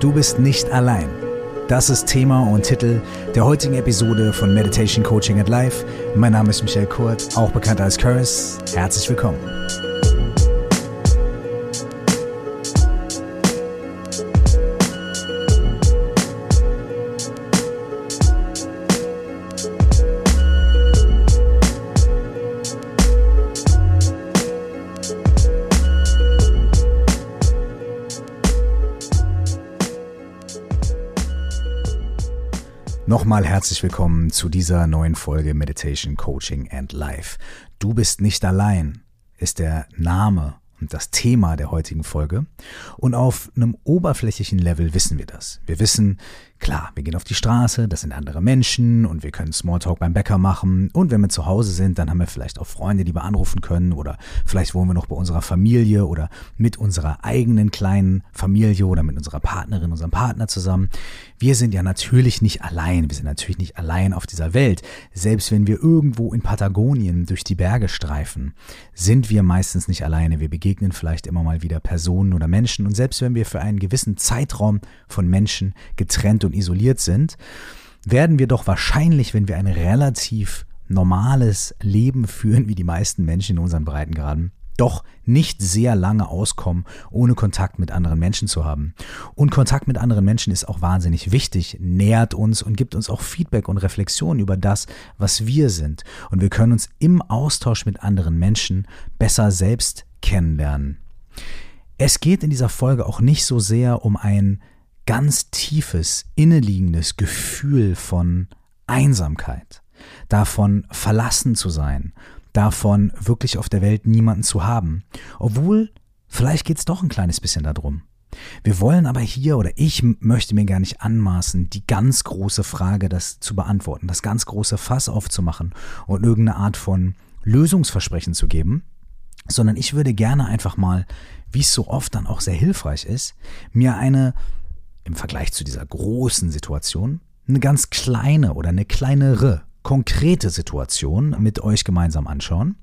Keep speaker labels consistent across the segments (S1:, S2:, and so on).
S1: Du bist nicht allein. Das ist Thema und Titel der heutigen Episode von Meditation Coaching at Life. Mein Name ist Michael Kurt, auch bekannt als Curse. Herzlich willkommen. Nochmal herzlich willkommen zu dieser neuen Folge Meditation, Coaching and Life. Du bist nicht allein ist der Name und das Thema der heutigen Folge. Und auf einem oberflächlichen Level wissen wir das. Wir wissen, Klar, wir gehen auf die Straße, das sind andere Menschen und wir können Smalltalk beim Bäcker machen. Und wenn wir zu Hause sind, dann haben wir vielleicht auch Freunde, die wir anrufen können oder vielleicht wohnen wir noch bei unserer Familie oder mit unserer eigenen kleinen Familie oder mit unserer Partnerin, unserem Partner zusammen. Wir sind ja natürlich nicht allein. Wir sind natürlich nicht allein auf dieser Welt. Selbst wenn wir irgendwo in Patagonien durch die Berge streifen, sind wir meistens nicht alleine. Wir begegnen vielleicht immer mal wieder Personen oder Menschen. Und selbst wenn wir für einen gewissen Zeitraum von Menschen getrennt und isoliert sind, werden wir doch wahrscheinlich, wenn wir ein relativ normales Leben führen, wie die meisten Menschen in unseren Breitengraden, doch nicht sehr lange auskommen, ohne Kontakt mit anderen Menschen zu haben. Und Kontakt mit anderen Menschen ist auch wahnsinnig wichtig, nährt uns und gibt uns auch Feedback und Reflexion über das, was wir sind. Und wir können uns im Austausch mit anderen Menschen besser selbst kennenlernen. Es geht in dieser Folge auch nicht so sehr um ein ganz tiefes, inneliegendes Gefühl von Einsamkeit, davon verlassen zu sein, davon wirklich auf der Welt niemanden zu haben. Obwohl, vielleicht geht es doch ein kleines bisschen darum. Wir wollen aber hier oder ich möchte mir gar nicht anmaßen, die ganz große Frage das zu beantworten, das ganz große Fass aufzumachen und irgendeine Art von Lösungsversprechen zu geben, sondern ich würde gerne einfach mal, wie es so oft dann auch sehr hilfreich ist, mir eine im Vergleich zu dieser großen Situation eine ganz kleine oder eine kleinere, konkrete Situation mit euch gemeinsam anschauen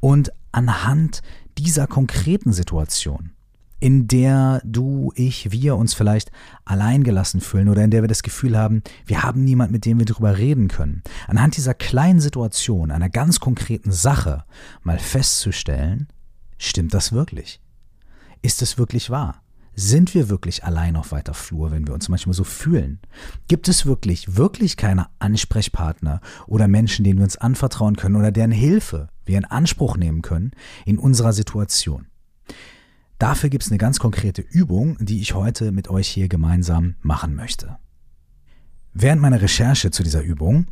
S1: und anhand dieser konkreten Situation, in der du, ich, wir uns vielleicht alleingelassen fühlen oder in der wir das Gefühl haben, wir haben niemand, mit dem wir darüber reden können. Anhand dieser kleinen Situation, einer ganz konkreten Sache mal festzustellen, stimmt das wirklich? Ist es wirklich wahr? Sind wir wirklich allein auf weiter Flur, wenn wir uns manchmal so fühlen? Gibt es wirklich, wirklich keine Ansprechpartner oder Menschen, denen wir uns anvertrauen können oder deren Hilfe wir in Anspruch nehmen können in unserer Situation? Dafür gibt es eine ganz konkrete Übung, die ich heute mit euch hier gemeinsam machen möchte. Während meiner Recherche zu dieser Übung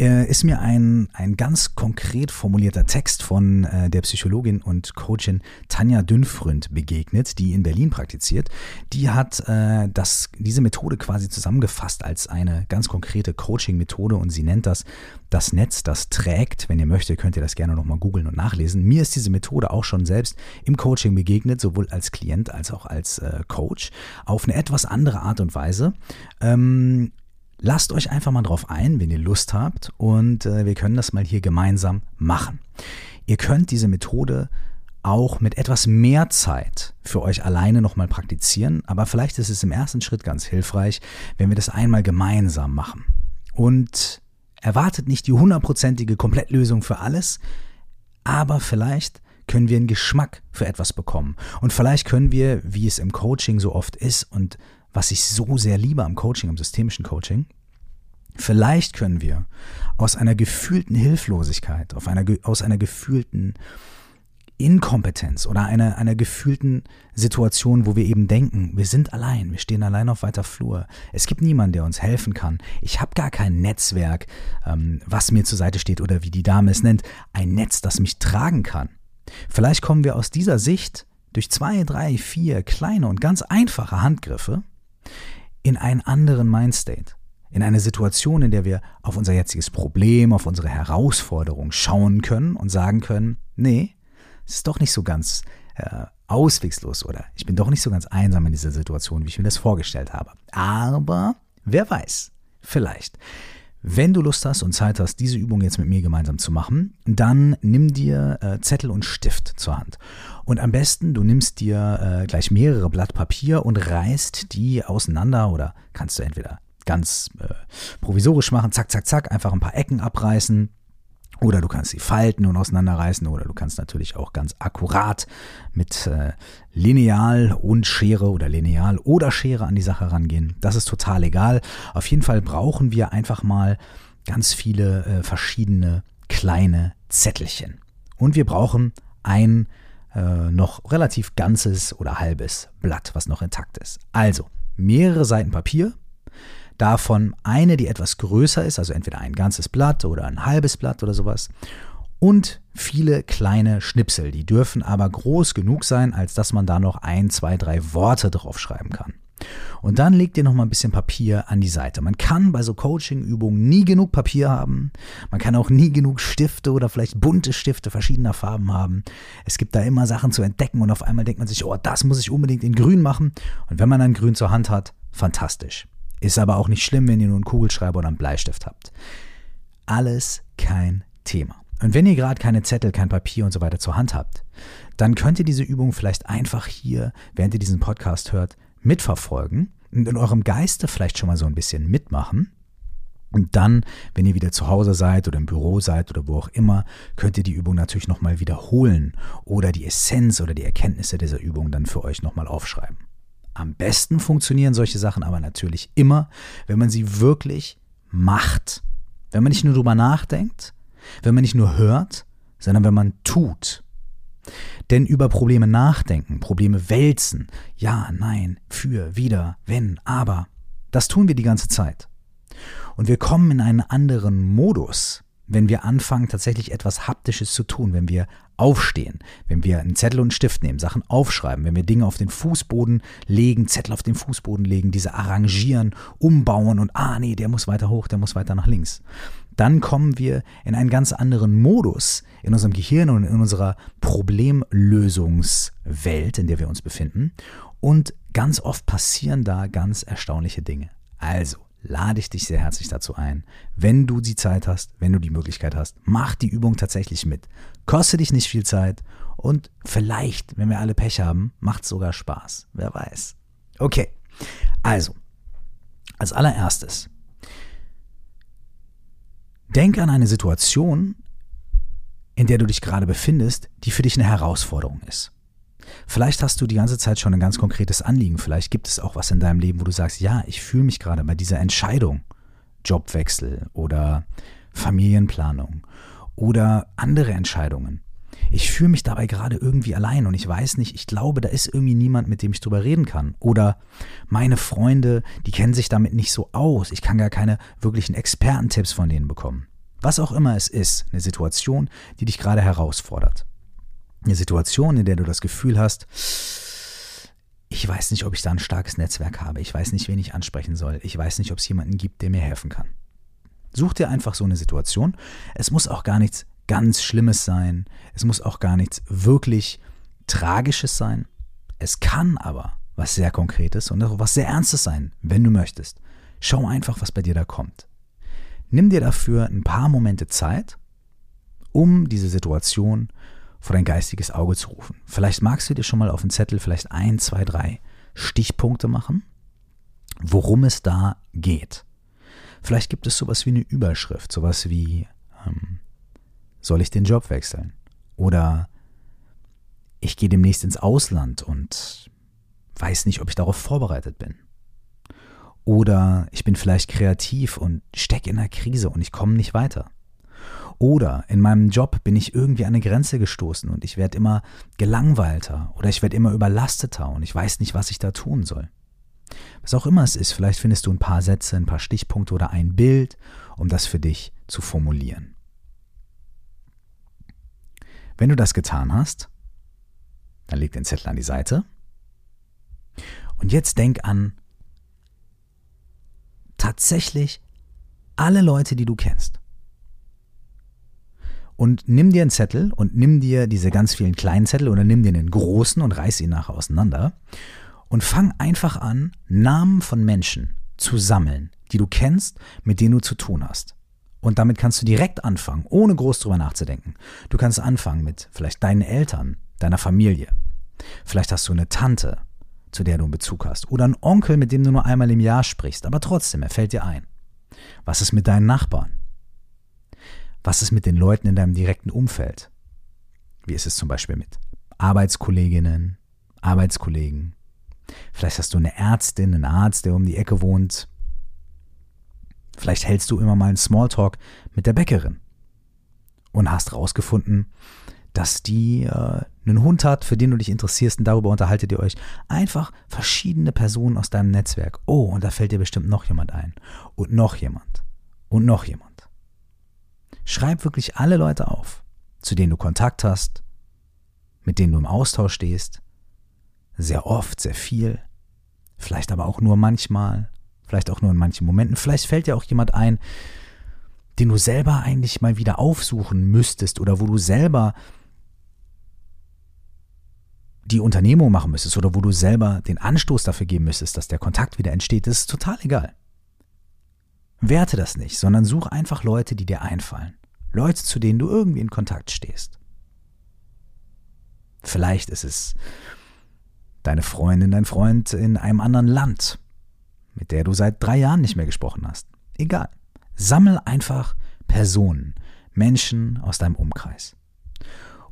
S1: äh, ist mir ein, ein ganz konkret formulierter Text von äh, der Psychologin und Coachin Tanja Dünfründ begegnet, die in Berlin praktiziert. Die hat äh, das, diese Methode quasi zusammengefasst als eine ganz konkrete Coaching-Methode und sie nennt das das Netz, das trägt. Wenn ihr möchtet, könnt ihr das gerne nochmal googeln und nachlesen. Mir ist diese Methode auch schon selbst im Coaching begegnet, sowohl als Klient als auch als äh, Coach, auf eine etwas andere Art und Weise. Ähm, Lasst euch einfach mal drauf ein, wenn ihr Lust habt und äh, wir können das mal hier gemeinsam machen. Ihr könnt diese Methode auch mit etwas mehr Zeit für euch alleine nochmal praktizieren, aber vielleicht ist es im ersten Schritt ganz hilfreich, wenn wir das einmal gemeinsam machen. Und erwartet nicht die hundertprozentige Komplettlösung für alles, aber vielleicht können wir einen Geschmack für etwas bekommen. Und vielleicht können wir, wie es im Coaching so oft ist und was ich so sehr liebe am Coaching, am systemischen Coaching, vielleicht können wir aus einer gefühlten Hilflosigkeit, auf einer, aus einer gefühlten Inkompetenz oder einer, einer gefühlten Situation, wo wir eben denken, wir sind allein, wir stehen allein auf weiter Flur, es gibt niemanden, der uns helfen kann, ich habe gar kein Netzwerk, ähm, was mir zur Seite steht oder wie die Dame es nennt, ein Netz, das mich tragen kann. Vielleicht kommen wir aus dieser Sicht durch zwei, drei, vier kleine und ganz einfache Handgriffe in einen anderen Mindstate, in eine Situation, in der wir auf unser jetziges Problem, auf unsere Herausforderung schauen können und sagen können, nee, es ist doch nicht so ganz äh, auswegslos oder ich bin doch nicht so ganz einsam in dieser Situation, wie ich mir das vorgestellt habe. Aber wer weiß, vielleicht, Wenn du Lust hast und Zeit hast, diese Übung jetzt mit mir gemeinsam zu machen, dann nimm dir äh, Zettel und Stift zur Hand. Und am besten, du nimmst dir äh, gleich mehrere Blatt Papier und reißt die auseinander oder kannst du entweder ganz äh, provisorisch machen, zack, zack, zack, einfach ein paar Ecken abreißen oder du kannst sie falten und auseinanderreißen oder du kannst natürlich auch ganz akkurat mit äh, Lineal und Schere oder Lineal oder Schere an die Sache rangehen. Das ist total egal. Auf jeden Fall brauchen wir einfach mal ganz viele äh, verschiedene kleine Zettelchen. Und wir brauchen ein äh, noch relativ ganzes oder halbes Blatt, was noch intakt ist. Also mehrere Seiten Papier, Davon eine, die etwas größer ist, also entweder ein ganzes Blatt oder ein halbes Blatt oder sowas. Und viele kleine Schnipsel, die dürfen aber groß genug sein, als dass man da noch ein, zwei, drei Worte draufschreiben kann. Und dann legt ihr noch mal ein bisschen Papier an die Seite. Man kann bei so Coaching-Übungen nie genug Papier haben. Man kann auch nie genug Stifte oder vielleicht bunte Stifte verschiedener Farben haben. Es gibt da immer Sachen zu entdecken und auf einmal denkt man sich, oh, das muss ich unbedingt in grün machen. Und wenn man dann grün zur Hand hat, fantastisch. Ist aber auch nicht schlimm, wenn ihr nur einen Kugelschreiber oder einen Bleistift habt. Alles kein Thema. Und wenn ihr gerade keine Zettel, kein Papier und so weiter zur Hand habt, dann könnt ihr diese Übung vielleicht einfach hier, während ihr diesen Podcast hört, mitverfolgen und in eurem Geiste vielleicht schon mal so ein bisschen mitmachen. Und dann, wenn ihr wieder zu Hause seid oder im Büro seid oder wo auch immer, könnt ihr die Übung natürlich nochmal wiederholen oder die Essenz oder die Erkenntnisse dieser Übung dann für euch nochmal aufschreiben. Am besten funktionieren solche Sachen aber natürlich immer, wenn man sie wirklich macht. Wenn man nicht nur drüber nachdenkt, wenn man nicht nur hört, sondern wenn man tut. Denn über Probleme nachdenken, Probleme wälzen, ja, nein, für, wieder, wenn, aber, das tun wir die ganze Zeit. Und wir kommen in einen anderen Modus, wenn wir anfangen, tatsächlich etwas Haptisches zu tun, wenn wir aufstehen, wenn wir einen Zettel und einen Stift nehmen, Sachen aufschreiben, wenn wir Dinge auf den Fußboden legen, Zettel auf den Fußboden legen, diese arrangieren, umbauen und ah nee, der muss weiter hoch, der muss weiter nach links. Dann kommen wir in einen ganz anderen Modus in unserem Gehirn und in unserer Problemlösungswelt, in der wir uns befinden. Und ganz oft passieren da ganz erstaunliche Dinge. Also, lade ich dich sehr herzlich dazu ein. Wenn du die Zeit hast, wenn du die Möglichkeit hast, mach die Übung tatsächlich mit. Koste dich nicht viel Zeit und vielleicht, wenn wir alle Pech haben, macht es sogar Spaß. Wer weiß. Okay, also, als allererstes, denk an eine Situation, in der du dich gerade befindest, die für dich eine Herausforderung ist. Vielleicht hast du die ganze Zeit schon ein ganz konkretes Anliegen. Vielleicht gibt es auch was in deinem Leben, wo du sagst, ja, ich fühle mich gerade bei dieser Entscheidung, Jobwechsel oder Familienplanung oder andere Entscheidungen. Ich fühle mich dabei gerade irgendwie allein und ich weiß nicht, ich glaube, da ist irgendwie niemand, mit dem ich drüber reden kann. Oder meine Freunde, die kennen sich damit nicht so aus. Ich kann gar keine wirklichen Expertentipps von denen bekommen. Was auch immer es ist, eine Situation, die dich gerade herausfordert eine Situation, in der du das Gefühl hast, ich weiß nicht, ob ich da ein starkes Netzwerk habe, ich weiß nicht, wen ich ansprechen soll, ich weiß nicht, ob es jemanden gibt, der mir helfen kann. Such dir einfach so eine Situation. Es muss auch gar nichts ganz Schlimmes sein, es muss auch gar nichts wirklich Tragisches sein. Es kann aber was sehr Konkretes und auch was sehr Ernstes sein, wenn du möchtest. Schau einfach, was bei dir da kommt. Nimm dir dafür ein paar Momente Zeit, um diese Situation vor dein geistiges Auge zu rufen. Vielleicht magst du dir schon mal auf den Zettel vielleicht ein, zwei, drei Stichpunkte machen, worum es da geht. Vielleicht gibt es sowas wie eine Überschrift, sowas wie ähm, soll ich den Job wechseln? Oder ich gehe demnächst ins Ausland und weiß nicht, ob ich darauf vorbereitet bin. Oder ich bin vielleicht kreativ und stecke in einer Krise und ich komme nicht weiter. Oder in meinem Job bin ich irgendwie an eine Grenze gestoßen und ich werde immer gelangweilter oder ich werde immer überlasteter und ich weiß nicht, was ich da tun soll. Was auch immer es ist, vielleicht findest du ein paar Sätze, ein paar Stichpunkte oder ein Bild, um das für dich zu formulieren. Wenn du das getan hast, dann leg den Zettel an die Seite. Und jetzt denk an tatsächlich alle Leute, die du kennst und nimm dir einen Zettel und nimm dir diese ganz vielen kleinen Zettel oder nimm dir einen großen und reiß ihn nachher auseinander und fang einfach an, Namen von Menschen zu sammeln, die du kennst, mit denen du zu tun hast. Und damit kannst du direkt anfangen, ohne groß drüber nachzudenken. Du kannst anfangen mit vielleicht deinen Eltern, deiner Familie. Vielleicht hast du eine Tante, zu der du einen Bezug hast. Oder einen Onkel, mit dem du nur einmal im Jahr sprichst. Aber trotzdem, er fällt dir ein. Was ist mit deinen Nachbarn? Was ist mit den Leuten in deinem direkten Umfeld? Wie ist es zum Beispiel mit Arbeitskolleginnen, Arbeitskollegen? Vielleicht hast du eine Ärztin, einen Arzt, der um die Ecke wohnt. Vielleicht hältst du immer mal einen Smalltalk mit der Bäckerin und hast rausgefunden, dass die äh, einen Hund hat, für den du dich interessierst und darüber unterhaltet ihr euch. Einfach verschiedene Personen aus deinem Netzwerk. Oh, und da fällt dir bestimmt noch jemand ein. Und noch jemand. Und noch jemand. Schreib wirklich alle Leute auf, zu denen du Kontakt hast, mit denen du im Austausch stehst. Sehr oft, sehr viel. Vielleicht aber auch nur manchmal. Vielleicht auch nur in manchen Momenten. Vielleicht fällt dir auch jemand ein, den du selber eigentlich mal wieder aufsuchen müsstest oder wo du selber die Unternehmung machen müsstest oder wo du selber den Anstoß dafür geben müsstest, dass der Kontakt wieder entsteht, das ist total egal. Werte das nicht, sondern such einfach Leute, die dir einfallen. Leute, zu denen du irgendwie in Kontakt stehst. Vielleicht ist es deine Freundin, dein Freund in einem anderen Land, mit der du seit drei Jahren nicht mehr gesprochen hast. Egal. Sammel einfach Personen, Menschen aus deinem Umkreis.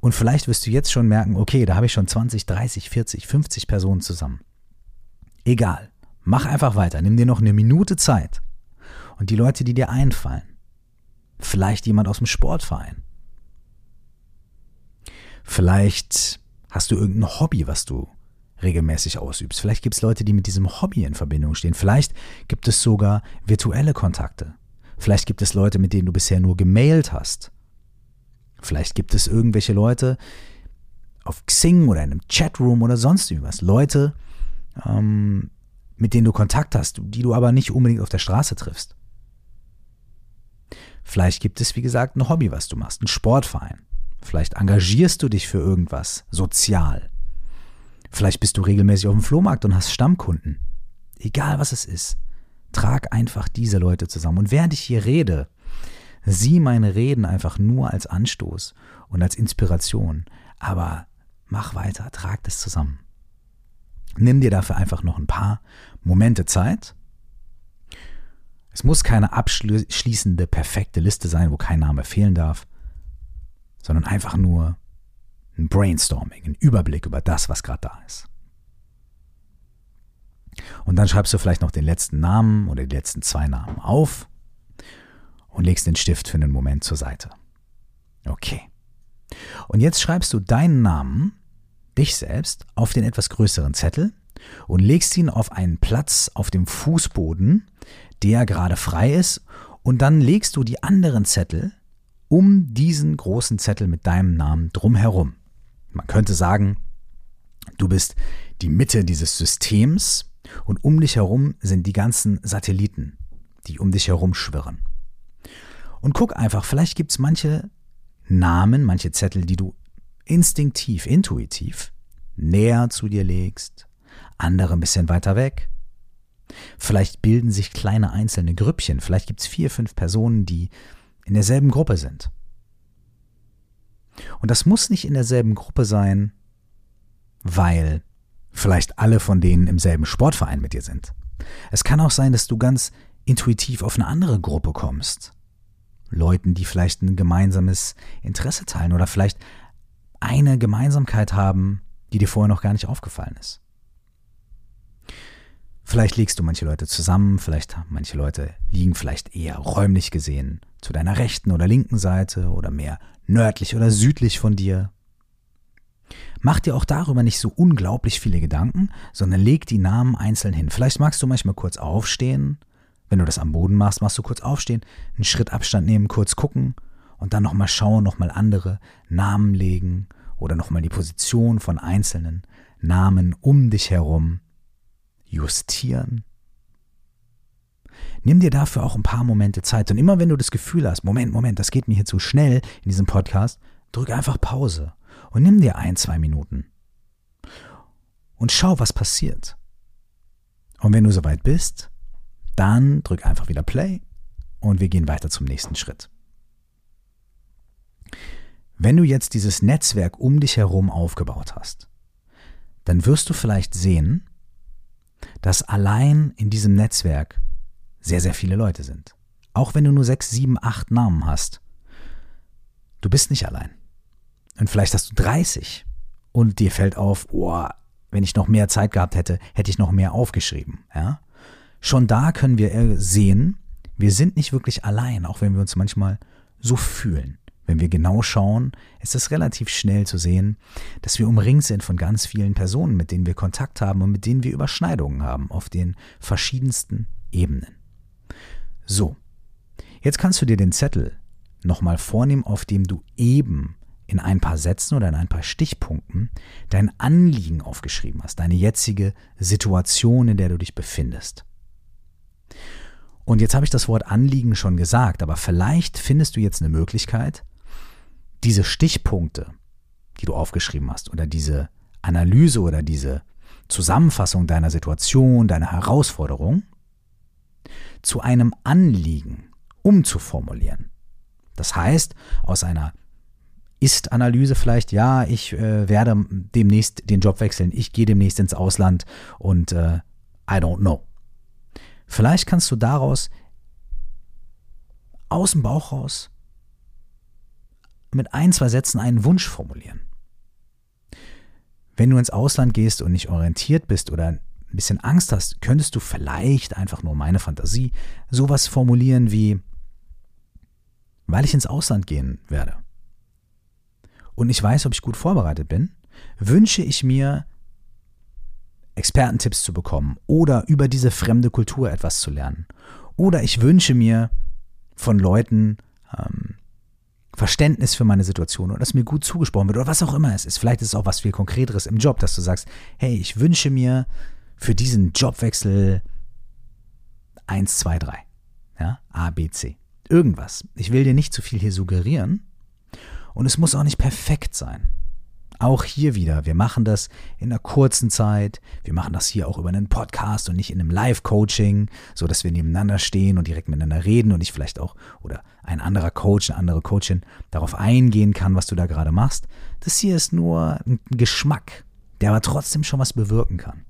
S1: Und vielleicht wirst du jetzt schon merken, okay, da habe ich schon 20, 30, 40, 50 Personen zusammen. Egal. Mach einfach weiter. Nimm dir noch eine Minute Zeit. Und die Leute, die dir einfallen. Vielleicht jemand aus dem Sportverein. Vielleicht hast du irgendein Hobby, was du regelmäßig ausübst. Vielleicht gibt es Leute, die mit diesem Hobby in Verbindung stehen. Vielleicht gibt es sogar virtuelle Kontakte. Vielleicht gibt es Leute, mit denen du bisher nur gemailt hast. Vielleicht gibt es irgendwelche Leute auf Xing oder in einem Chatroom oder sonst irgendwas. Leute, ähm, mit denen du Kontakt hast, die du aber nicht unbedingt auf der Straße triffst. Vielleicht gibt es, wie gesagt, ein Hobby, was du machst, ein Sportverein. Vielleicht engagierst du dich für irgendwas sozial. Vielleicht bist du regelmäßig auf dem Flohmarkt und hast Stammkunden. Egal was es ist, trag einfach diese Leute zusammen. Und während ich hier rede, Sieh meine Reden einfach nur als Anstoß und als Inspiration, aber mach weiter, trag das zusammen. Nimm dir dafür einfach noch ein paar Momente Zeit. Es muss keine abschließende, perfekte Liste sein, wo kein Name fehlen darf, sondern einfach nur ein Brainstorming, ein Überblick über das, was gerade da ist. Und dann schreibst du vielleicht noch den letzten Namen oder die letzten zwei Namen auf und legst den Stift für einen Moment zur Seite. Okay. Und jetzt schreibst du deinen Namen, dich selbst, auf den etwas größeren Zettel und legst ihn auf einen Platz auf dem Fußboden, der gerade frei ist, und dann legst du die anderen Zettel um diesen großen Zettel mit deinem Namen drumherum. Man könnte sagen, du bist die Mitte dieses Systems und um dich herum sind die ganzen Satelliten, die um dich herum schwirren. Und guck einfach, vielleicht gibt es manche Namen, manche Zettel, die du instinktiv, intuitiv näher zu dir legst, andere ein bisschen weiter weg. Vielleicht bilden sich kleine einzelne Grüppchen, vielleicht gibt es vier, fünf Personen, die in derselben Gruppe sind. Und das muss nicht in derselben Gruppe sein, weil vielleicht alle von denen im selben Sportverein mit dir sind. Es kann auch sein, dass du ganz intuitiv auf eine andere Gruppe kommst. Leuten, die vielleicht ein gemeinsames Interesse teilen oder vielleicht eine Gemeinsamkeit haben, die dir vorher noch gar nicht aufgefallen ist. Vielleicht legst du manche Leute zusammen, vielleicht manche Leute liegen vielleicht eher räumlich gesehen zu deiner rechten oder linken Seite oder mehr nördlich oder südlich von dir. Mach dir auch darüber nicht so unglaublich viele Gedanken, sondern leg die Namen einzeln hin. Vielleicht magst du manchmal kurz aufstehen wenn du das am Boden machst, machst du kurz aufstehen, einen Schritt Abstand nehmen, kurz gucken und dann nochmal schauen, nochmal andere Namen legen oder nochmal die Position von einzelnen Namen um dich herum justieren. Nimm dir dafür auch ein paar Momente Zeit. Und immer wenn du das Gefühl hast, Moment, Moment, das geht mir hier zu schnell in diesem Podcast, drück einfach Pause und nimm dir ein, zwei Minuten. Und schau, was passiert. Und wenn du soweit bist, dann drück einfach wieder Play und wir gehen weiter zum nächsten Schritt. Wenn du jetzt dieses Netzwerk um dich herum aufgebaut hast, dann wirst du vielleicht sehen, dass allein in diesem Netzwerk sehr, sehr viele Leute sind. Auch wenn du nur sechs, sieben, acht Namen hast. Du bist nicht allein. Und vielleicht hast du 30 und dir fällt auf, oh, wenn ich noch mehr Zeit gehabt hätte, hätte ich noch mehr aufgeschrieben. Ja? Schon da können wir äh, sehen, wir sind nicht wirklich allein, auch wenn wir uns manchmal so fühlen. Wenn wir genau schauen, ist es relativ schnell zu sehen, dass wir umringt sind von ganz vielen Personen, mit denen wir Kontakt haben und mit denen wir Überschneidungen haben auf den verschiedensten Ebenen. So, jetzt kannst du dir den Zettel nochmal vornehmen, auf dem du eben in ein paar Sätzen oder in ein paar Stichpunkten dein Anliegen aufgeschrieben hast, deine jetzige Situation, in der du dich befindest. Und jetzt habe ich das Wort Anliegen schon gesagt, aber vielleicht findest du jetzt eine Möglichkeit, diese Stichpunkte, die du aufgeschrieben hast, oder diese Analyse oder diese Zusammenfassung deiner Situation, deiner Herausforderung, zu einem Anliegen umzuformulieren. Das heißt, aus einer Ist-Analyse vielleicht, ja, ich äh, werde demnächst den Job wechseln, ich gehe demnächst ins Ausland und äh, I don't know. Vielleicht kannst du daraus aus dem Bauch raus mit ein, zwei Sätzen einen Wunsch formulieren. Wenn du ins Ausland gehst und nicht orientiert bist oder ein bisschen Angst hast, könntest du vielleicht einfach nur meine Fantasie sowas formulieren wie, weil ich ins Ausland gehen werde und ich weiß, ob ich gut vorbereitet bin, wünsche ich mir Expertentipps zu bekommen oder über diese fremde Kultur etwas zu lernen. Oder ich wünsche mir von Leuten ähm, Verständnis für meine Situation oder dass mir gut zugesprochen wird oder was auch immer es ist. Vielleicht ist es auch was viel Konkreteres im Job, dass du sagst, hey, ich wünsche mir für diesen Jobwechsel 1, 2, 3. Ja, A, B, C. Irgendwas. Ich will dir nicht zu viel hier suggerieren und es muss auch nicht perfekt sein. Auch hier wieder, wir machen das in einer kurzen Zeit. Wir machen das hier auch über einen Podcast und nicht in einem Live-Coaching, so dass wir nebeneinander stehen und direkt miteinander reden und ich vielleicht auch oder ein anderer Coach, eine andere Coachin darauf eingehen kann, was du da gerade machst. Das hier ist nur ein Geschmack, der aber trotzdem schon was bewirken kann.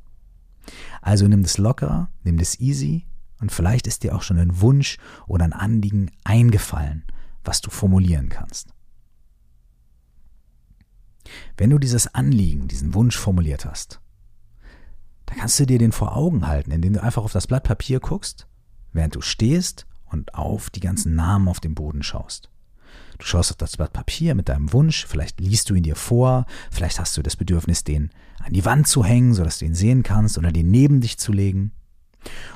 S1: Also nimm das locker, nimm das easy und vielleicht ist dir auch schon ein Wunsch oder ein Anliegen eingefallen, was du formulieren kannst. Wenn du dieses Anliegen, diesen Wunsch formuliert hast, dann kannst du dir den vor Augen halten, indem du einfach auf das Blatt Papier guckst, während du stehst und auf die ganzen Namen auf dem Boden schaust. Du schaust auf das Blatt Papier mit deinem Wunsch, vielleicht liest du ihn dir vor, vielleicht hast du das Bedürfnis, den an die Wand zu hängen, sodass du ihn sehen kannst oder den neben dich zu legen.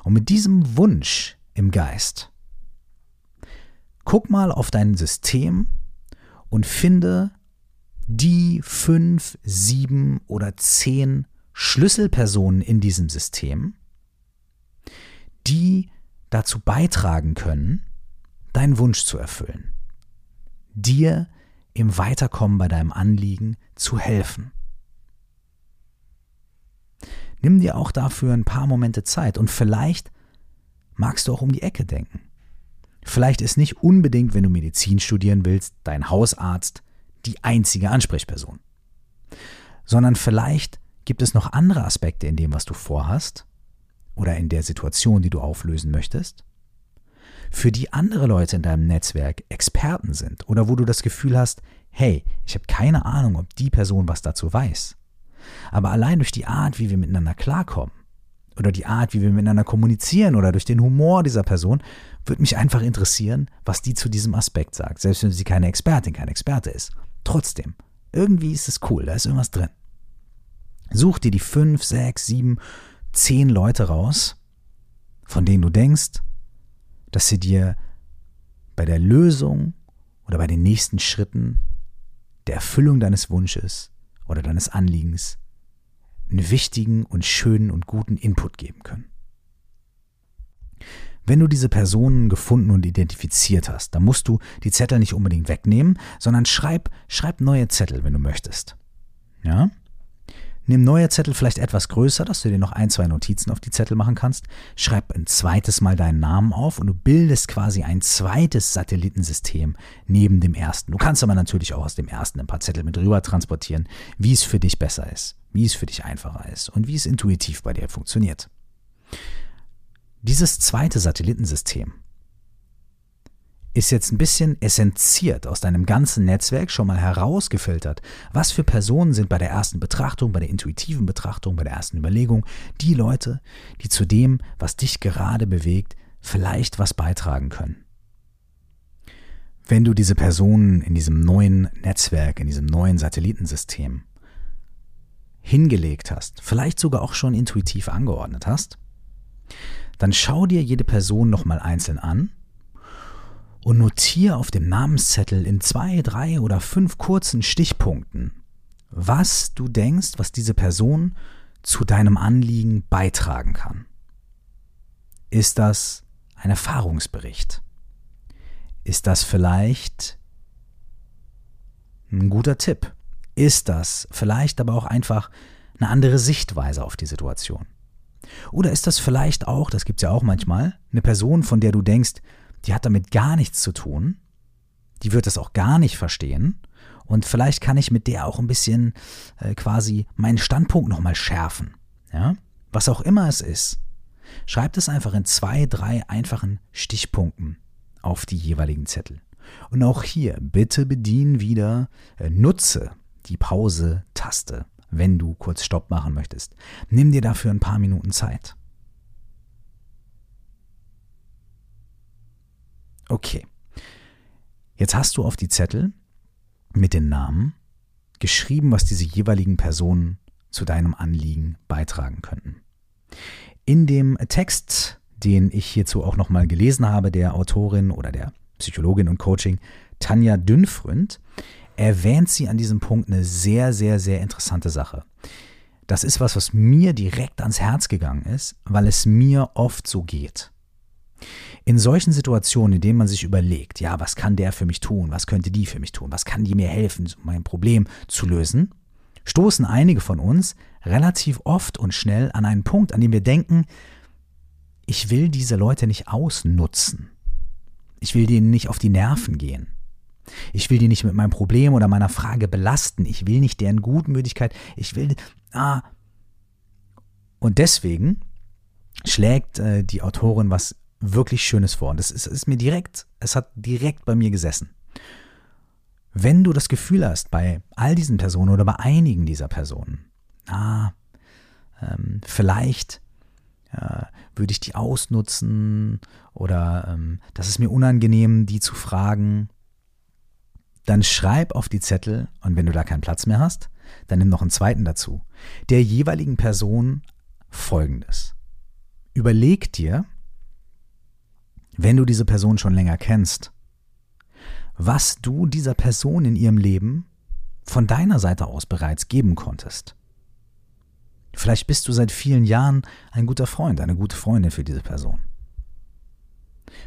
S1: Und mit diesem Wunsch im Geist, guck mal auf dein System und finde die fünf, sieben oder zehn Schlüsselpersonen in diesem System, die dazu beitragen können, deinen Wunsch zu erfüllen, dir im Weiterkommen bei deinem Anliegen zu helfen. Nimm dir auch dafür ein paar Momente Zeit und vielleicht magst du auch um die Ecke denken. Vielleicht ist nicht unbedingt, wenn du Medizin studieren willst, dein Hausarzt die einzige Ansprechperson. Sondern vielleicht gibt es noch andere Aspekte in dem, was du vorhast oder in der Situation, die du auflösen möchtest, für die andere Leute in deinem Netzwerk Experten sind oder wo du das Gefühl hast, hey, ich habe keine Ahnung, ob die Person was dazu weiß. Aber allein durch die Art, wie wir miteinander klarkommen oder die Art, wie wir miteinander kommunizieren oder durch den Humor dieser Person, würde mich einfach interessieren, was die zu diesem Aspekt sagt, selbst wenn sie keine Expertin, kein Experte ist. Trotzdem, irgendwie ist es cool, da ist irgendwas drin. Such dir die fünf, sechs, sieben, zehn Leute raus, von denen du denkst, dass sie dir bei der Lösung oder bei den nächsten Schritten der Erfüllung deines Wunsches oder deines Anliegens einen wichtigen und schönen und guten Input geben können. Wenn du diese Personen gefunden und identifiziert hast, dann musst du die Zettel nicht unbedingt wegnehmen, sondern schreib, schreib neue Zettel, wenn du möchtest. Ja? Nimm neue Zettel vielleicht etwas größer, dass du dir noch ein, zwei Notizen auf die Zettel machen kannst. Schreib ein zweites Mal deinen Namen auf und du bildest quasi ein zweites Satellitensystem neben dem ersten. Du kannst aber natürlich auch aus dem ersten ein paar Zettel mit rüber transportieren, wie es für dich besser ist, wie es für dich einfacher ist und wie es intuitiv bei dir funktioniert. Dieses zweite Satellitensystem ist jetzt ein bisschen essenziert aus deinem ganzen Netzwerk schon mal herausgefiltert, was für Personen sind bei der ersten Betrachtung, bei der intuitiven Betrachtung, bei der ersten Überlegung die Leute, die zu dem, was dich gerade bewegt, vielleicht was beitragen können. Wenn du diese Personen in diesem neuen Netzwerk, in diesem neuen Satellitensystem hingelegt hast, vielleicht sogar auch schon intuitiv angeordnet hast, dann schau dir jede Person nochmal einzeln an und notiere auf dem Namenszettel in zwei, drei oder fünf kurzen Stichpunkten, was du denkst, was diese Person zu deinem Anliegen beitragen kann. Ist das ein Erfahrungsbericht? Ist das vielleicht ein guter Tipp? Ist das vielleicht aber auch einfach eine andere Sichtweise auf die Situation? Oder ist das vielleicht auch, das gibt es ja auch manchmal, eine Person, von der du denkst, die hat damit gar nichts zu tun, die wird das auch gar nicht verstehen und vielleicht kann ich mit der auch ein bisschen äh, quasi meinen Standpunkt nochmal schärfen. Ja? Was auch immer es ist. Schreibt es einfach in zwei, drei einfachen Stichpunkten auf die jeweiligen Zettel. Und auch hier bitte bedienen wieder, äh, nutze die Pause-Taste, wenn du kurz Stopp machen möchtest. Nimm dir dafür ein paar Minuten Zeit. Okay. Jetzt hast du auf die Zettel mit den Namen geschrieben, was diese jeweiligen Personen zu deinem Anliegen beitragen könnten. In dem Text, den ich hierzu auch nochmal gelesen habe, der Autorin oder der Psychologin und Coaching Tanja Dünfründ, erwähnt sie an diesem Punkt eine sehr, sehr, sehr interessante Sache. Das ist was, was mir direkt ans Herz gegangen ist, weil es mir oft so geht. In solchen Situationen, in denen man sich überlegt, ja, was kann der für mich tun, was könnte die für mich tun, was kann die mir helfen, mein Problem zu lösen, stoßen einige von uns relativ oft und schnell an einen Punkt, an dem wir denken, ich will diese Leute nicht ausnutzen. Ich will denen nicht auf die Nerven gehen. Ich will die nicht mit meinem Problem oder meiner Frage belasten. Ich will nicht deren Gutmütigkeit. Ich will. Ah. Und deswegen schlägt äh, die Autorin was wirklich Schönes vor. Und das ist, ist mir direkt, es hat direkt bei mir gesessen. Wenn du das Gefühl hast, bei all diesen Personen oder bei einigen dieser Personen, ah, ähm, vielleicht äh, würde ich die ausnutzen oder ähm, das ist mir unangenehm, die zu fragen, dann schreib auf die Zettel und wenn du da keinen Platz mehr hast, dann nimm noch einen zweiten dazu. Der jeweiligen Person folgendes. Überleg dir, wenn du diese Person schon länger kennst, was du dieser Person in ihrem Leben von deiner Seite aus bereits geben konntest. Vielleicht bist du seit vielen Jahren ein guter Freund, eine gute Freundin für diese Person.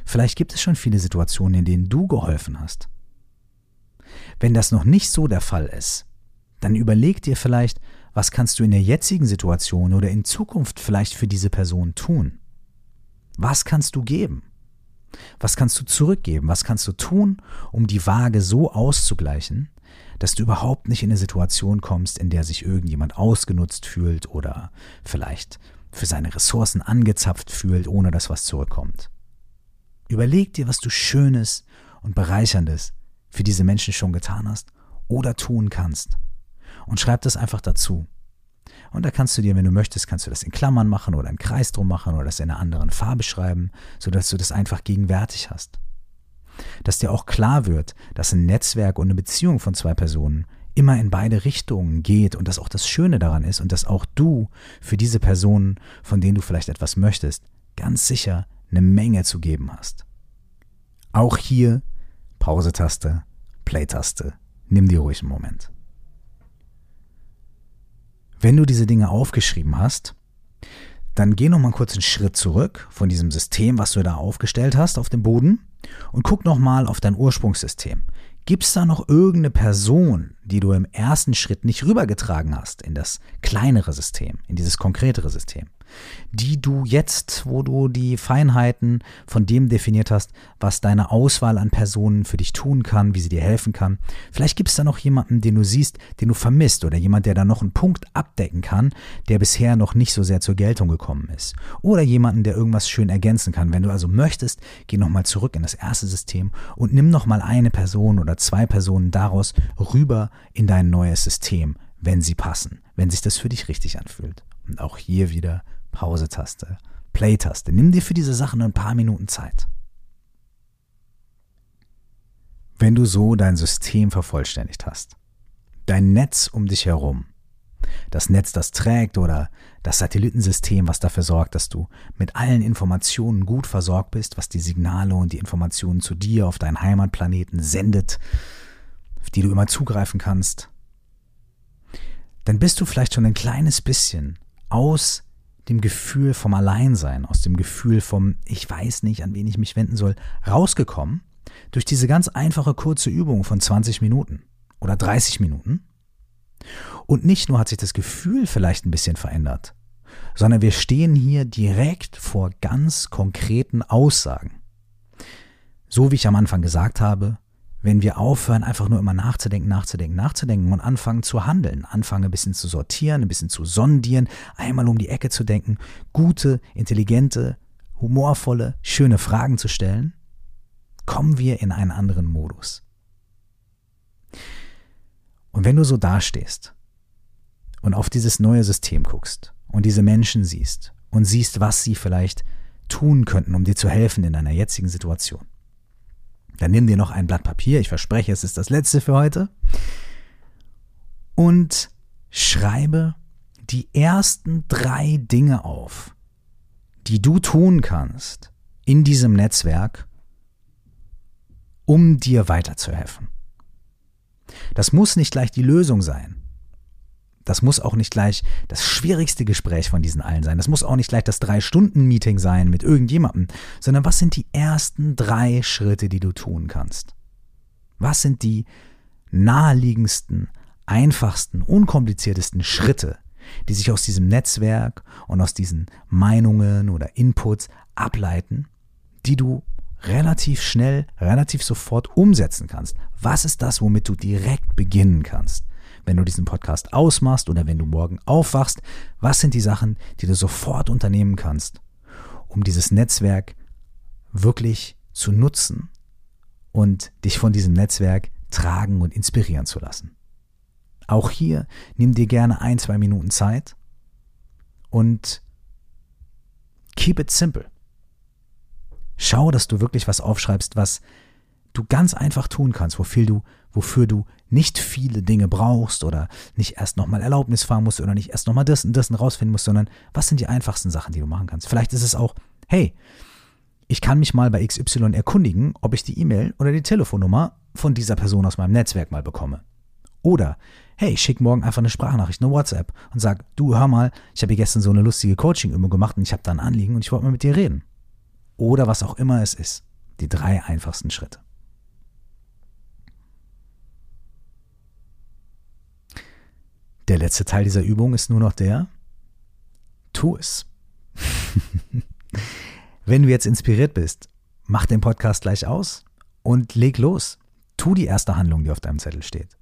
S1: Vielleicht gibt es schon viele Situationen, in denen du geholfen hast. Wenn das noch nicht so der Fall ist, dann überleg dir vielleicht, was kannst du in der jetzigen Situation oder in Zukunft vielleicht für diese Person tun? Was kannst du geben? Was kannst du zurückgeben? Was kannst du tun, um die Waage so auszugleichen, dass du überhaupt nicht in eine Situation kommst, in der sich irgendjemand ausgenutzt fühlt oder vielleicht für seine Ressourcen angezapft fühlt, ohne dass was zurückkommt. Überleg dir, was du Schönes und Bereicherndes für diese Menschen schon getan hast oder tun kannst. Und schreib das einfach dazu. Und da kannst du dir, wenn du möchtest, kannst du das in Klammern machen oder einen Kreis drum machen oder das in einer anderen Farbe schreiben, sodass du das einfach gegenwärtig hast. Dass dir auch klar wird, dass ein Netzwerk und eine Beziehung von zwei Personen immer in beide Richtungen geht und dass auch das Schöne daran ist und dass auch du für diese Personen, von denen du vielleicht etwas möchtest, ganz sicher eine Menge zu geben hast. Auch hier Pause-Taste, Play-Taste. Nimm dir ruhig einen Moment. Wenn du diese Dinge aufgeschrieben hast, dann geh noch mal kurz einen Schritt zurück von diesem System, was du da aufgestellt hast auf dem Boden und guck noch mal auf dein Ursprungssystem. Gibt es da noch irgendeine Person, die du im ersten Schritt nicht rübergetragen hast in das kleinere System, in dieses konkretere System? Die du jetzt, wo du die Feinheiten von dem definiert hast, was deine Auswahl an Personen für dich tun kann, wie sie dir helfen kann. Vielleicht gibt es da noch jemanden, den du siehst, den du vermisst oder jemand, der da noch einen Punkt abdecken kann, der bisher noch nicht so sehr zur Geltung gekommen ist. Oder jemanden, der irgendwas schön ergänzen kann. Wenn du also möchtest, geh nochmal zurück in das erste System und nimm nochmal eine Person oder zwei Personen daraus rüber in dein neues System, wenn sie passen, wenn sich das für dich richtig anfühlt. Und auch hier wieder Pause-Taste, Play-Taste. Nimm dir für diese Sachen ein paar Minuten Zeit. Wenn du so dein System vervollständigt hast, dein Netz um dich herum, das Netz, das trägt oder das Satellitensystem, was dafür sorgt, dass du mit allen Informationen gut versorgt bist, was die Signale und die Informationen zu dir auf deinen Heimatplaneten sendet, auf die du immer zugreifen kannst, dann bist du vielleicht schon ein kleines bisschen aus dem Gefühl vom Alleinsein, aus dem Gefühl vom Ich weiß nicht, an wen ich mich wenden soll, rausgekommen durch diese ganz einfache kurze Übung von 20 Minuten oder 30 Minuten. Und nicht nur hat sich das Gefühl vielleicht ein bisschen verändert, sondern wir stehen hier direkt vor ganz konkreten Aussagen. So wie ich am Anfang gesagt habe, wenn wir aufhören, einfach nur immer nachzudenken, nachzudenken, nachzudenken und anfangen zu handeln, anfangen ein bisschen zu sortieren, ein bisschen zu sondieren, einmal um die Ecke zu denken, gute, intelligente, humorvolle, schöne Fragen zu stellen, kommen wir in einen anderen Modus. Und wenn du so dastehst und auf dieses neue System guckst und diese Menschen siehst und siehst, was sie vielleicht tun könnten, um dir zu helfen in deiner jetzigen Situation, dann nimm dir noch ein Blatt Papier, ich verspreche, es ist das letzte für heute. Und schreibe die ersten drei Dinge auf, die du tun kannst in diesem Netzwerk, um dir weiterzuhelfen. Das muss nicht gleich die Lösung sein. Das muss auch nicht gleich das schwierigste Gespräch von diesen allen sein. Das muss auch nicht gleich das Drei-Stunden-Meeting sein mit irgendjemandem, sondern was sind die ersten drei Schritte, die du tun kannst? Was sind die naheliegendsten, einfachsten, unkompliziertesten Schritte, die sich aus diesem Netzwerk und aus diesen Meinungen oder Inputs ableiten, die du relativ schnell, relativ sofort umsetzen kannst? Was ist das, womit du direkt beginnen kannst? Wenn du diesen Podcast ausmachst oder wenn du morgen aufwachst, was sind die Sachen, die du sofort unternehmen kannst, um dieses Netzwerk wirklich zu nutzen und dich von diesem Netzwerk tragen und inspirieren zu lassen. Auch hier nimm dir gerne ein, zwei Minuten Zeit und keep it simple. Schau, dass du wirklich was aufschreibst, was du ganz einfach tun kannst, wofür du, wofür du nicht viele Dinge brauchst oder nicht erst nochmal Erlaubnis fahren musst oder nicht erst nochmal das und das rausfinden musst, sondern was sind die einfachsten Sachen, die du machen kannst. Vielleicht ist es auch, hey, ich kann mich mal bei XY erkundigen, ob ich die E-Mail oder die Telefonnummer von dieser Person aus meinem Netzwerk mal bekomme. Oder, hey, schick morgen einfach eine Sprachnachricht, eine WhatsApp und sag, du hör mal, ich habe gestern so eine lustige Coaching-Übung gemacht und ich habe da ein Anliegen und ich wollte mal mit dir reden. Oder was auch immer es ist. Die drei einfachsten Schritte. Der letzte Teil dieser Übung ist nur noch der, tu es. Wenn du jetzt inspiriert bist, mach den Podcast gleich aus und leg los. Tu die erste Handlung, die auf deinem Zettel steht.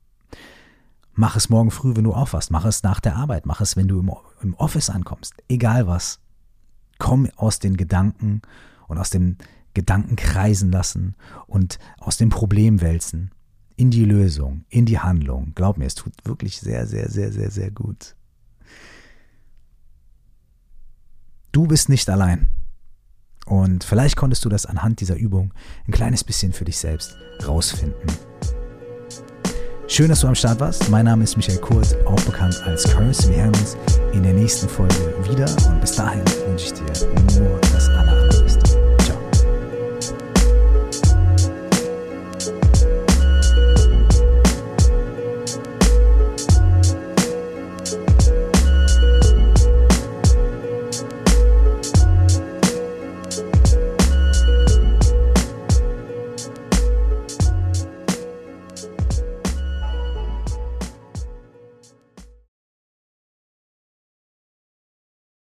S1: Mach es morgen früh, wenn du aufwachst. Mach es nach der Arbeit. Mach es, wenn du im, Office ankommst. Egal was. Komm aus den Gedanken und aus dem Gedanken kreisen lassen und aus dem Problem wälzen in die Lösung, in die Handlung. Glaub mir, es tut wirklich sehr, sehr, sehr, sehr, sehr gut. Du bist nicht allein. Und vielleicht konntest du das anhand dieser Übung ein kleines bisschen für dich selbst rausfinden. Schön, dass du am Start warst. Mein Name ist Michael Kurt, auch bekannt als Curse. Wir hören uns in der nächsten Folge wieder und bis dahin wünsche ich dir nur.